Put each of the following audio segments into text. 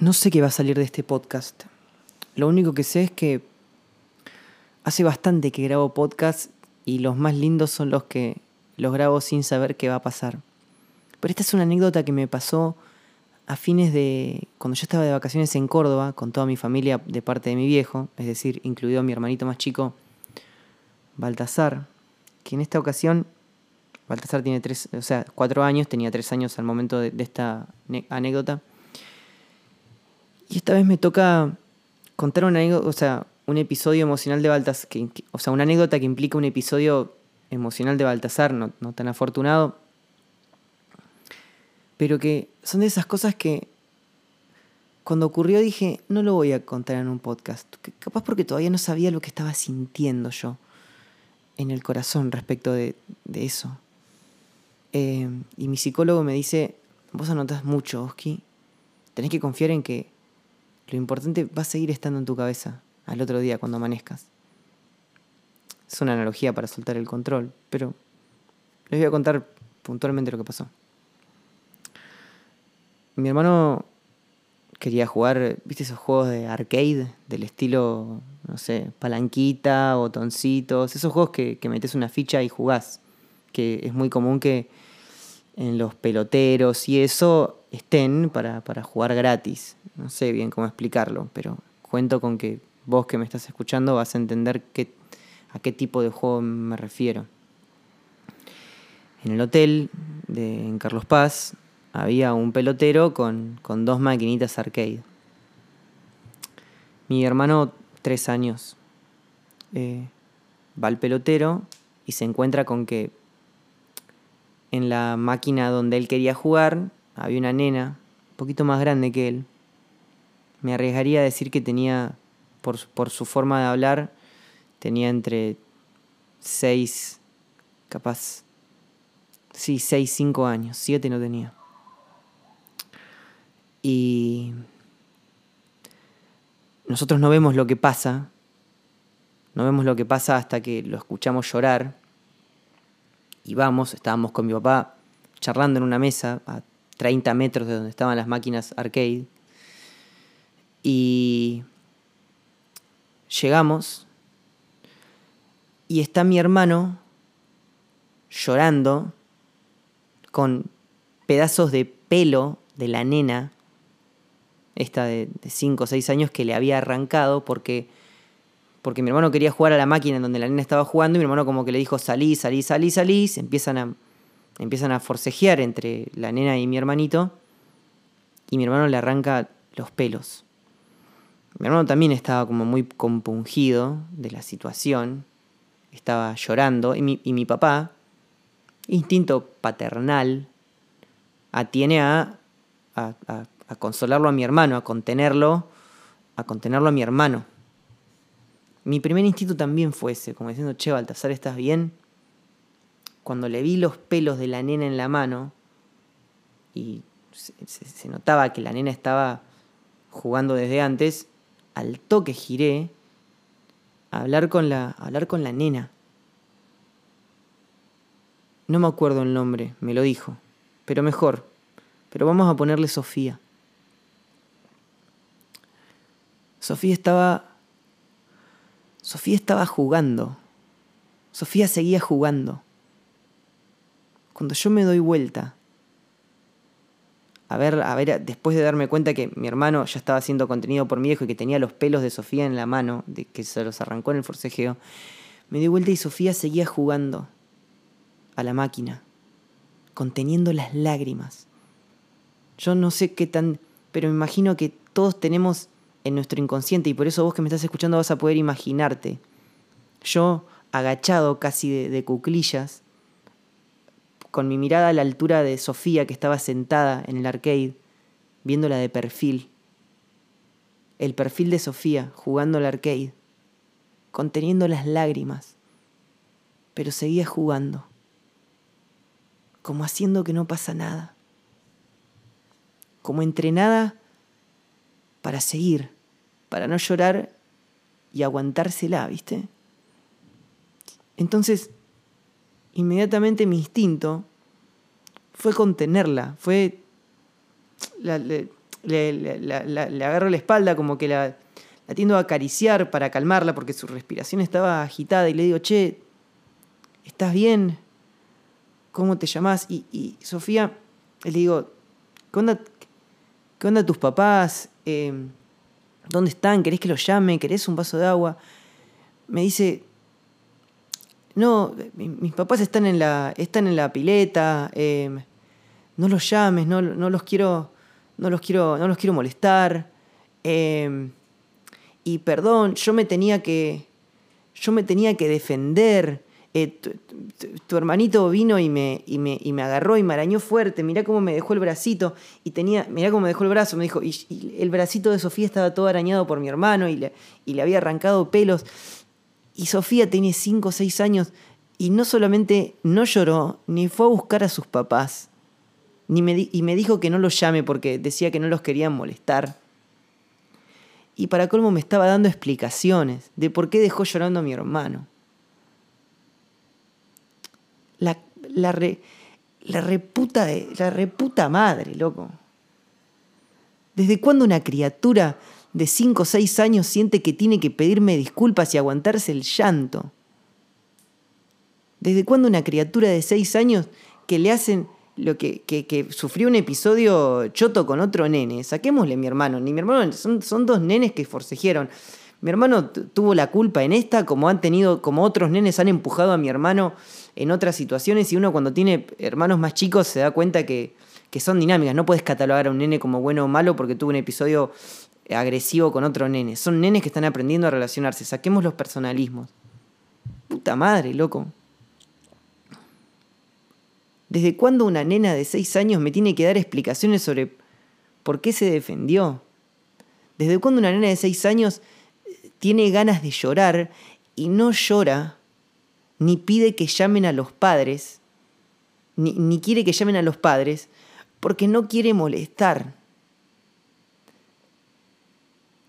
No sé qué va a salir de este podcast. Lo único que sé es que hace bastante que grabo podcast y los más lindos son los que los grabo sin saber qué va a pasar. Pero esta es una anécdota que me pasó a fines de cuando yo estaba de vacaciones en Córdoba con toda mi familia de parte de mi viejo, es decir, incluido mi hermanito más chico, Baltasar, que en esta ocasión, Baltasar tiene tres, o sea, cuatro años, tenía tres años al momento de, de esta anécdota. Y esta vez me toca contar una o sea, un episodio emocional de Baltasar, o sea, una anécdota que implica un episodio emocional de Baltasar, no, tan afortunado, pero que son de esas cosas que cuando ocurrió dije, no lo voy a contar en un podcast, capaz porque todavía no sabía lo que estaba sintiendo yo en el corazón respecto de, eso. Eh, y mi psicólogo me dice, vos anotas mucho, Oski, tenés que confiar en que lo importante va a seguir estando en tu cabeza al otro día cuando amanezcas. Es una analogía para soltar el control, pero les voy a contar puntualmente lo que pasó. Mi hermano quería jugar, ¿viste esos juegos de arcade del estilo, no sé, palanquita, botoncitos, esos juegos que, que metes una ficha y jugás, que es muy común que en los peloteros y eso estén para, para jugar gratis. No sé bien cómo explicarlo, pero cuento con que vos que me estás escuchando vas a entender qué, a qué tipo de juego me refiero. En el hotel de, en Carlos Paz había un pelotero con, dos maquinitas arcade. Mi hermano, tres años, eh, va al pelotero y se encuentra con que en la máquina donde él quería jugar había una nena, un poquito más grande que él. Me arriesgaría a decir que tenía, por, por su forma de hablar, tenía entre seis, capaz, sí, seis, cinco años, siete no tenía. Y nosotros no vemos lo que pasa, no vemos lo que pasa hasta que lo escuchamos llorar. Y vamos, estábamos con mi papá charlando en una mesa a 30 metros de donde estaban las máquinas arcade. Y llegamos y está mi hermano llorando con pedazos de pelo de la nena esta de 5 o 6 años, que le había arrancado porque, porque mi hermano quería jugar a la máquina en donde la nena estaba jugando y mi hermano como que le dijo salí, salí, salí, salí, se empiezan a, empiezan a forcejear entre la nena y mi hermanito y mi hermano le arranca los pelos. Mi hermano también estaba como muy compungido de la situación, estaba llorando y mi, y mi papá, instinto paternal, atiene a, a, a consolarlo a mi hermano, a contenerlo, a contenerlo a mi hermano. Mi primer instinto también fue ese, como diciendo, che, Baltasar, ¿estás bien? Cuando le vi los pelos de la nena en la mano y se, notaba que la nena estaba jugando desde antes, al toque giré a hablar con la, a hablar con la nena. No me acuerdo el nombre, me lo dijo, pero mejor, pero vamos a ponerle Sofía. Sofía estaba. Sofía estaba jugando. Sofía seguía jugando. Cuando yo me doy vuelta, a ver, a ver, después de darme cuenta que mi hermano ya estaba siendo contenido por mi hijo y que tenía los pelos de Sofía en la mano, de que se los arrancó en el forcejeo, me di vuelta y Sofía seguía jugando a la máquina, conteniendo las lágrimas. Yo no sé qué tan, pero me imagino que todos tenemos en nuestro inconsciente y por eso vos que me estás escuchando vas a poder imaginarte. Yo agachado casi de, cuclillas, con mi mirada a la altura de Sofía que estaba sentada en el arcade, viéndola de perfil. El perfil de Sofía jugando al arcade, conteniendo las lágrimas, pero seguía jugando, como haciendo que no pasa nada, como entrenada para seguir, para no llorar y aguantársela, ¿viste? Entonces, inmediatamente mi instinto fue contenerla, fue... le, agarro la espalda, como que la, la tiendo a acariciar para calmarla porque su respiración estaba agitada y le digo, che, ¿estás bien? ¿Cómo te llamás? Y, Sofía, le digo, ¿qué onda, tus papás? Em, ¿Dónde están? ¿Querés que los llame? ¿Querés un vaso de agua? Me dice, no, mis papás están en la, están en la pileta, em, no los llames, no, no, los quiero, no los quiero, no los quiero molestar. Em, y perdón, yo me tenía que, yo me tenía que defender. Eh, tu, hermanito vino y me, y, me, y me agarró y me arañó fuerte, mirá cómo me dejó el bracito, y tenía, mirá cómo me dejó el brazo, me dijo, y, el bracito de Sofía estaba todo arañado por mi hermano y le, y le había arrancado pelos. Y Sofía tenía 5 o 6 años y no solamente no lloró, ni fue a buscar a sus papás, ni me, y me dijo que no los llame porque decía que no los querían molestar. Y para colmo me estaba dando explicaciones de por qué dejó llorando a mi hermano la, la, la, reputa, la reputa madre, loco. ¿Desde cuándo una criatura de 5 o 6 años siente que tiene que pedirme disculpas y aguantarse el llanto? ¿Desde cuándo una criatura de 6 años que le hacen lo que, que, sufrió un episodio choto con otro nene? Saquémosle mi hermano, ni mi hermano, son, son dos nenes que forcejearon. Mi hermano tuvo la culpa en esta, como han tenido, como otros nenes han empujado a mi hermano en otras situaciones y uno cuando tiene hermanos más chicos se da cuenta que, son dinámicas. No puedes catalogar a un nene como bueno o malo porque tuvo un episodio agresivo con otro nene. Son nenes que están aprendiendo a relacionarse. Saquemos los personalismos. Puta madre, loco. ¿Desde cuándo una nena de 6 años me tiene que dar explicaciones sobre por qué se defendió? ¿Desde cuándo una nena de 6 años tiene ganas de llorar y no llora ni pide que llamen a los padres, ni, quiere que llamen a los padres, porque no quiere molestar.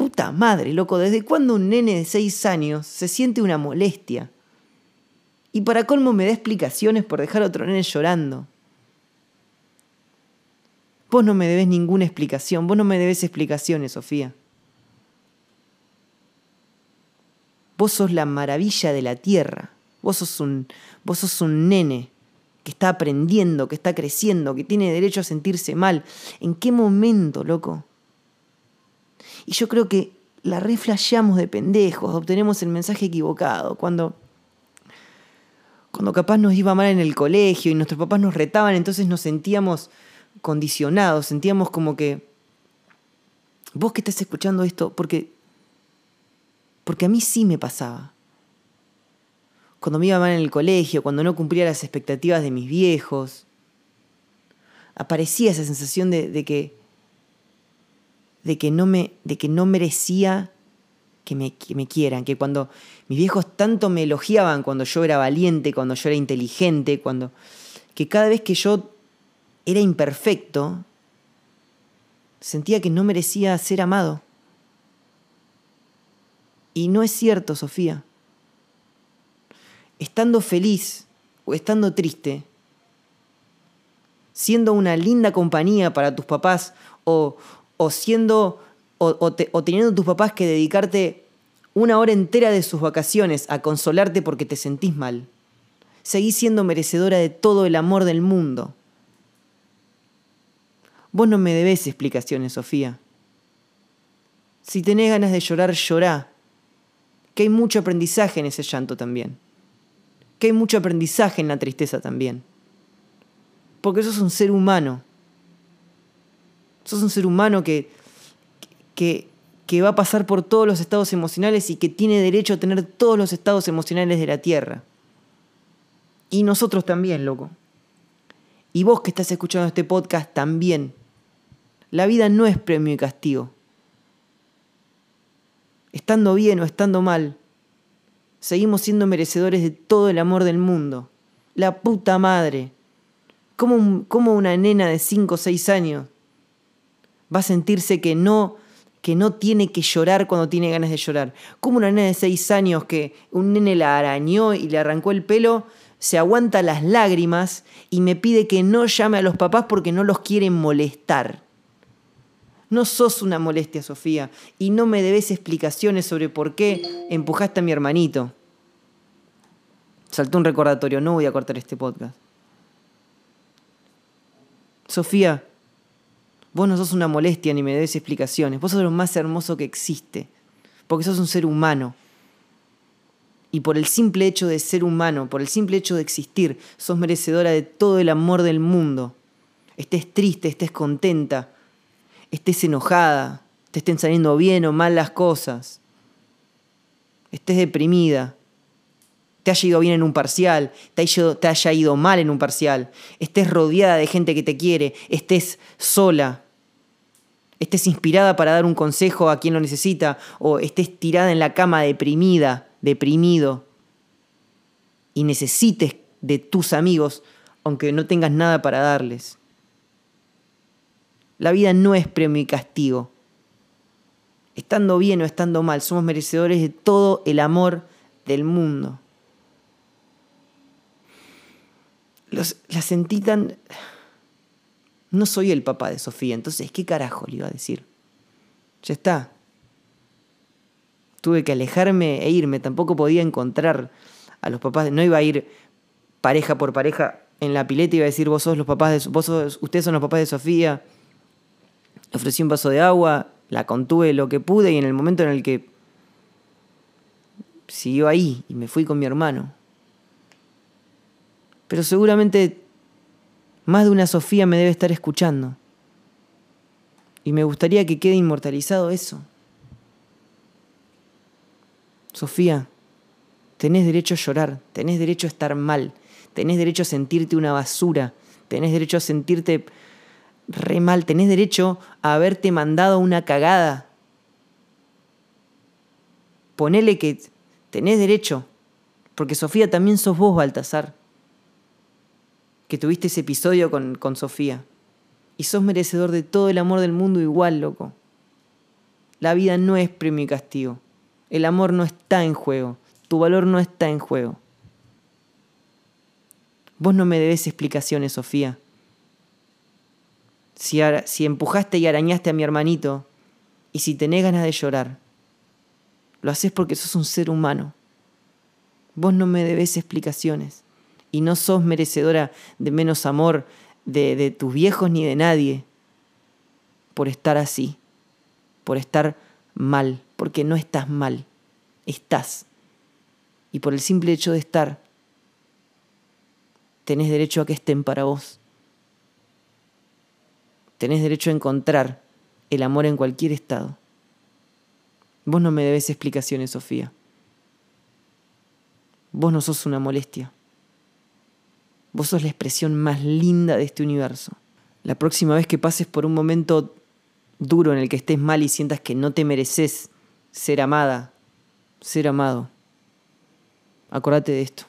Puta madre, loco, ¿desde cuándo un nene de seis años se siente una molestia? Y para colmo me da explicaciones por dejar a otro nene llorando. Vos no me debes ninguna explicación, vos no me debes explicaciones, Sofía. Vos sos la maravilla de la tierra. Vos sos un, vos sos un nene que está aprendiendo, que está creciendo, que tiene derecho a sentirse mal. ¿En qué momento, loco? Y yo creo que la reflejamos de pendejos, obtenemos el mensaje equivocado. Cuando, cuando capaz nos iba mal en el colegio y nuestros papás nos retaban, entonces nos sentíamos condicionados, sentíamos como que vos que estás escuchando esto, porque, porque a mí sí me pasaba cuando me iba mal en el colegio, cuando no cumplía las expectativas de mis viejos. Aparecía esa sensación de, que, de, que, no me, de que no merecía que me, que me quieran, que cuando mis viejos tanto me elogiaban cuando yo era valiente, cuando yo era inteligente, cuando que cada vez que yo era imperfecto, sentía que no merecía ser amado. Y no es cierto, Sofía estando feliz o estando triste, siendo una linda compañía para tus papás o, siendo o, teniendo tus papás que dedicarte una hora entera de sus vacaciones a consolarte porque te sentís mal. Seguís siendo merecedora de todo el amor del mundo. Vos no me debés explicaciones, Sofía. Si tenés ganas de llorar, llorá. Que hay mucho aprendizaje en ese llanto también que hay mucho aprendizaje en la tristeza también. Porque sos un ser humano. Sos un ser humano que, que, que va a pasar por todos los estados emocionales y que tiene derecho a tener todos los estados emocionales de la Tierra. Y nosotros también, loco. Y vos que estás escuchando este podcast también. La vida no es premio y castigo. Estando bien o estando mal, seguimos siendo merecedores de todo el amor del mundo. La puta madre. ¿Cómo, cómo una nena de 5 o 6 años va a sentirse que no, que no tiene que llorar cuando tiene ganas de llorar? ¿Cómo una nena de 6 años que un nene la arañó y le arrancó el pelo se aguanta las lágrimas y me pide que no llame a los papás porque no los quieren molestar? No sos una molestia, Sofía, y no me debes explicaciones sobre por qué empujaste a mi hermanito. Saltó un recordatorio, no voy a cortar este podcast. Sofía, vos no sos una molestia ni me debes explicaciones, vos sos lo más hermoso que existe, porque sos un ser humano. Y por el simple hecho de ser humano, por el simple hecho de existir, sos merecedora de todo el amor del mundo. Estés triste, estés contenta, estés enojada, te estén saliendo bien o mal las cosas, estés deprimida, te haya ido bien en un parcial, te haya, ido mal en un parcial, estés rodeada de gente que te quiere, estés sola, estés inspirada para dar un consejo a quien lo necesita, o estés tirada en la cama deprimida, deprimido, y necesites de tus amigos, aunque no tengas nada para darles. La vida no es premio y castigo. Estando bien o estando mal, somos merecedores de todo el amor del mundo. La sentí tan... No soy el papá de Sofía, entonces, ¿qué carajo le iba a decir? Ya está. Tuve que alejarme e irme, tampoco podía encontrar a los papás, no iba a ir pareja por pareja en la pileta, iba a decir, vos sos los papás de, vos ustedes son los papás de Sofía. Ofrecí un vaso de agua, la contuve lo que pude y en el momento en el que siguió ahí y me fui con mi hermano, pero seguramente más de una Sofía me debe estar escuchando. Y me gustaría que quede inmortalizado eso. Sofía, tenés derecho a llorar, tenés derecho a estar mal, tenés derecho a sentirte una basura, tenés derecho a sentirte re mal, tenés derecho a haberte mandado una cagada. Ponele que tenés derecho, porque Sofía también sos vos, Baltasar que tuviste ese episodio con, con Sofía. Y sos merecedor de todo el amor del mundo igual, loco. La vida no es premio y castigo. El amor no está en juego. Tu valor no está en juego. Vos no me debes explicaciones, Sofía. Si, si, empujaste y arañaste a mi hermanito, y si tenés ganas de llorar, lo haces porque sos un ser humano. Vos no me debes explicaciones y no sos merecedora de menos amor de, tus viejos ni de nadie por estar así, por estar mal, porque no estás mal, estás. Y por el simple hecho de estar, tenés derecho a que estén para vos. Tenés derecho a encontrar el amor en cualquier estado. Vos no me debes explicaciones, Sofía. Vos no sos una molestia. Vos sos la expresión más linda de este universo. La próxima vez que pases por un momento duro en el que estés mal y sientas que no te mereces ser amada, ser amado, acordate de esto.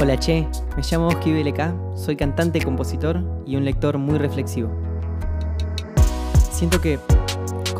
Hola Che, me llamo Oski BLK, soy cantante, compositor y un lector muy reflexivo. Siento que